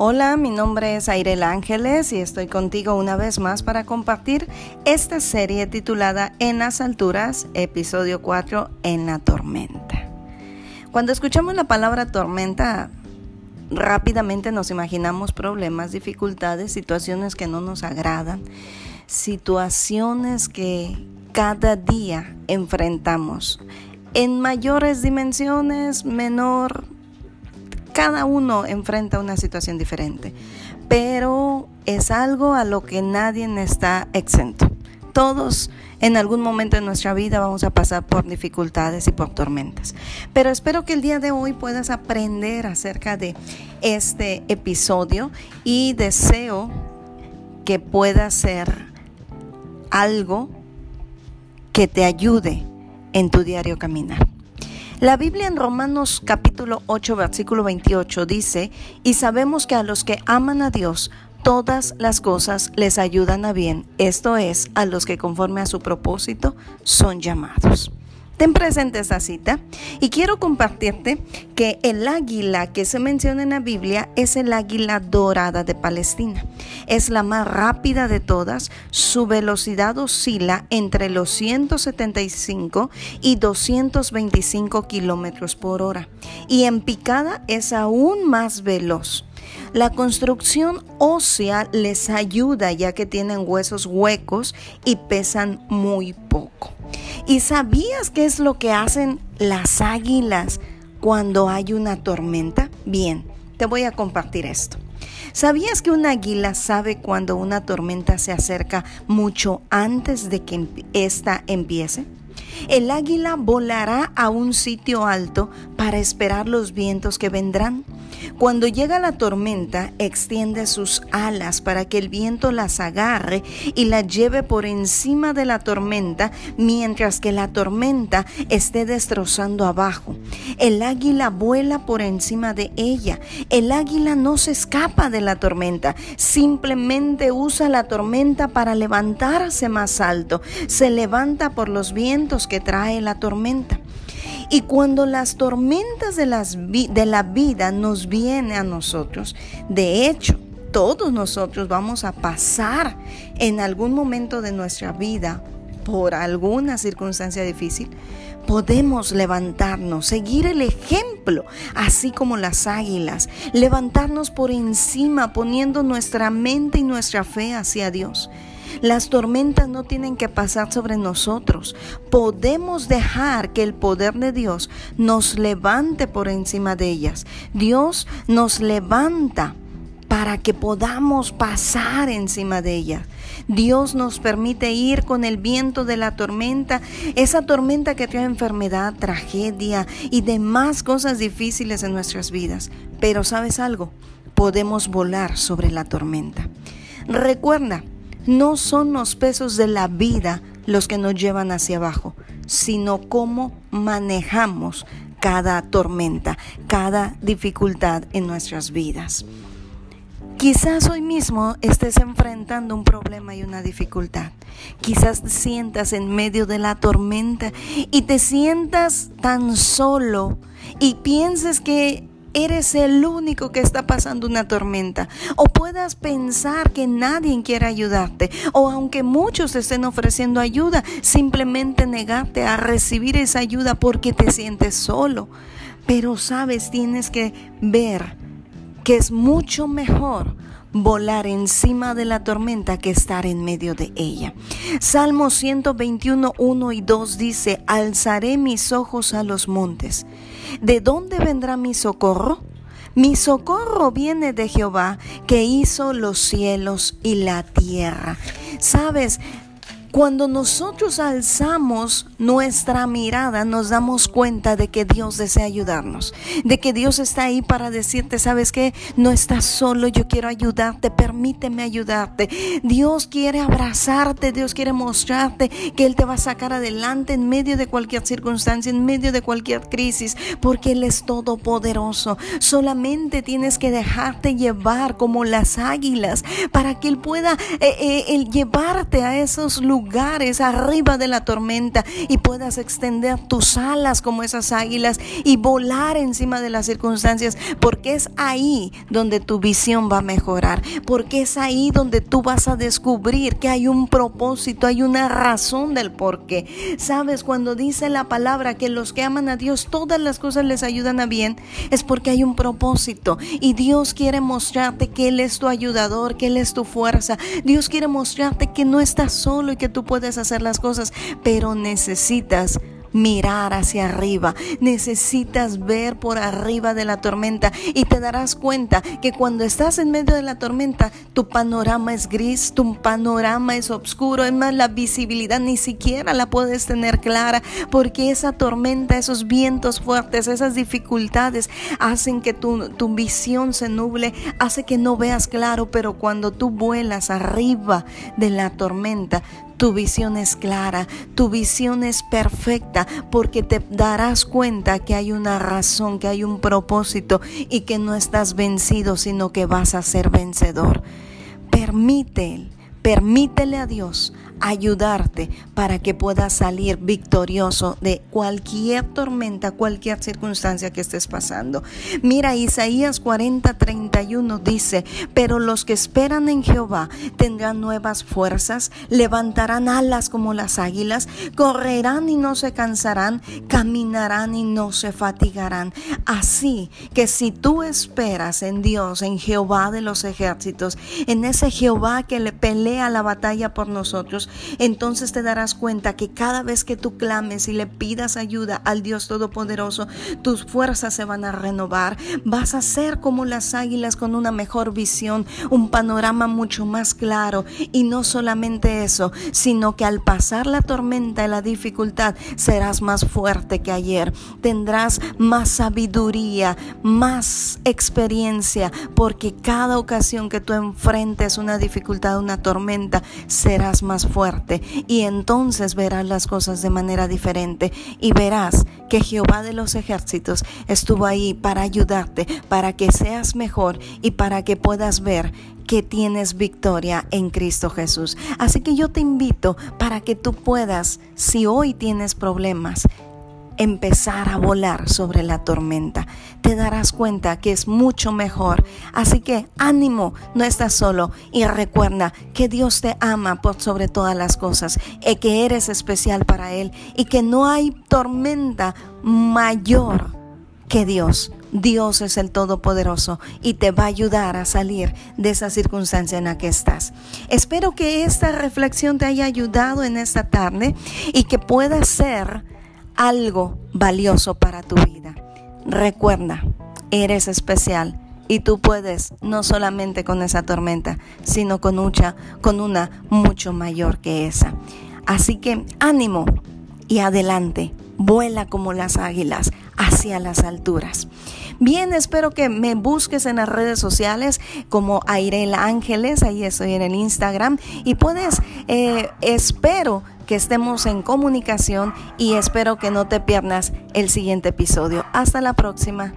Hola, mi nombre es Airel Ángeles y estoy contigo una vez más para compartir esta serie titulada En las alturas, episodio 4, En la tormenta. Cuando escuchamos la palabra tormenta, rápidamente nos imaginamos problemas, dificultades, situaciones que no nos agradan, situaciones que cada día enfrentamos en mayores dimensiones, menor cada uno enfrenta una situación diferente, pero es algo a lo que nadie está exento. Todos en algún momento de nuestra vida vamos a pasar por dificultades y por tormentas. Pero espero que el día de hoy puedas aprender acerca de este episodio y deseo que pueda ser algo que te ayude en tu diario caminar. La Biblia en Romanos capítulo 8 versículo 28 dice, y sabemos que a los que aman a Dios, todas las cosas les ayudan a bien, esto es, a los que conforme a su propósito son llamados. Ten presente esta cita y quiero compartirte que el águila que se menciona en la Biblia es el águila dorada de Palestina. Es la más rápida de todas, su velocidad oscila entre los 175 y 225 kilómetros por hora y en picada es aún más veloz. La construcción ósea les ayuda ya que tienen huesos huecos y pesan muy poco. ¿Y sabías qué es lo que hacen las águilas cuando hay una tormenta? Bien, te voy a compartir esto. ¿Sabías que un águila sabe cuando una tormenta se acerca mucho antes de que ésta empiece? El águila volará a un sitio alto para esperar los vientos que vendrán. Cuando llega la tormenta, extiende sus alas para que el viento las agarre y la lleve por encima de la tormenta mientras que la tormenta esté destrozando abajo. El águila vuela por encima de ella. El águila no se escapa de la tormenta, simplemente usa la tormenta para levantarse más alto. Se levanta por los vientos que trae la tormenta. Y cuando las tormentas de, la vida nos vienen a nosotros, de hecho, todos nosotros vamos a pasar en algún momento de nuestra vida por alguna circunstancia difícil, podemos levantarnos, seguir el ejemplo, así como las águilas, levantarnos por encima, poniendo nuestra mente y nuestra fe hacia Dios. Las tormentas no tienen que pasar sobre nosotros. Podemos dejar que el poder de Dios nos levante por encima de ellas. Dios nos levanta para que podamos pasar encima de ellas. Dios nos permite ir con el viento de la tormenta, esa tormenta que trae enfermedad, tragedia y demás cosas difíciles en nuestras vidas. Pero sabes algo, podemos volar sobre la tormenta. Recuerda, no son los pesos de la vida los que nos llevan hacia abajo, sino cómo manejamos cada tormenta, cada dificultad en nuestras vidas. Quizás hoy mismo estés enfrentando un problema y una dificultad. Quizás te sientas en medio de la tormenta y te sientas tan solo y pienses que eres el único que está pasando una tormenta. O puedas pensar que nadie quiere ayudarte. O aunque muchos estén ofreciendo ayuda, simplemente negarte a recibir esa ayuda porque te sientes solo. Pero sabes, tienes que ver que es mucho mejor volar encima de la tormenta que estar en medio de ella. Salmo 121, 1 y 2 dice, alzaré mis ojos a los montes. ¿De dónde vendrá mi socorro? Mi socorro viene de Jehová, que hizo los cielos y la tierra. Sabes, cuando nosotros alzamos nuestra mirada, nos damos cuenta de que Dios desea ayudarnos, de que Dios está ahí para decirte, sabes que no estás solo, yo quiero ayudarte, permíteme ayudarte. Dios quiere abrazarte, Dios quiere mostrarte que Él te va a sacar adelante en medio de cualquier circunstancia, en medio de cualquier crisis, porque Él es todopoderoso. Solamente tienes que dejarte llevar como las águilas para que Él pueda eh, eh, llevarte a esos lugares lugares arriba de la tormenta y puedas extender tus alas como esas águilas y volar encima de las circunstancias, porque es ahí donde tu visión va a mejorar, porque es ahí donde tú vas a descubrir que hay un propósito, hay una razón del por qué. Sabes, cuando dice la palabra que los que aman a Dios, todas las cosas les ayudan a bien, es porque hay un propósito y Dios quiere mostrarte que Él es tu ayudador, que Él es tu fuerza. Dios quiere mostrarte que no estás solo y que tú puedes hacer las cosas, pero necesitas mirar hacia arriba, necesitas ver por arriba de la tormenta y te darás cuenta que cuando estás en medio de la tormenta, tu panorama es gris, tu panorama es oscuro, es más, la visibilidad ni siquiera la puedes tener clara porque esa tormenta, esos vientos fuertes, esas dificultades hacen que tu, tu visión se nuble, hace que no veas claro, pero cuando tú vuelas arriba de la tormenta, tu visión es clara, tu visión es perfecta, porque te darás cuenta que hay una razón, que hay un propósito y que no estás vencido, sino que vas a ser vencedor. Permite, permítele a Dios ayudarte para que puedas salir victorioso de cualquier tormenta, cualquier circunstancia que estés pasando. Mira, Isaías 40, 31 dice, pero los que esperan en Jehová tendrán nuevas fuerzas, levantarán alas como las águilas, correrán y no se cansarán, caminarán y no se fatigarán. Así que si tú esperas en Dios, en Jehová de los ejércitos, en ese Jehová que le pelea la batalla por nosotros, entonces te darás cuenta que cada vez que tú clames y le pidas ayuda al Dios Todopoderoso, tus fuerzas se van a renovar. Vas a ser como las águilas con una mejor visión, un panorama mucho más claro. Y no solamente eso, sino que al pasar la tormenta y la dificultad, serás más fuerte que ayer. Tendrás más sabiduría, más experiencia, porque cada ocasión que tú enfrentes una dificultad, una tormenta, serás más fuerte y entonces verás las cosas de manera diferente y verás que Jehová de los ejércitos estuvo ahí para ayudarte, para que seas mejor y para que puedas ver que tienes victoria en Cristo Jesús. Así que yo te invito para que tú puedas, si hoy tienes problemas, empezar a volar sobre la tormenta. Te darás cuenta que es mucho mejor. Así que ánimo, no estás solo y recuerda que Dios te ama por sobre todas las cosas y que eres especial para Él y que no hay tormenta mayor que Dios. Dios es el Todopoderoso y te va a ayudar a salir de esa circunstancia en la que estás. Espero que esta reflexión te haya ayudado en esta tarde y que pueda ser algo valioso para tu vida. Recuerda, eres especial y tú puedes no solamente con esa tormenta, sino con mucha, con una mucho mayor que esa. Así que ánimo y adelante, vuela como las águilas hacia las alturas. Bien, espero que me busques en las redes sociales como Airel Ángeles, ahí estoy en el Instagram y puedes, eh, espero que estemos en comunicación y espero que no te pierdas el siguiente episodio. Hasta la próxima.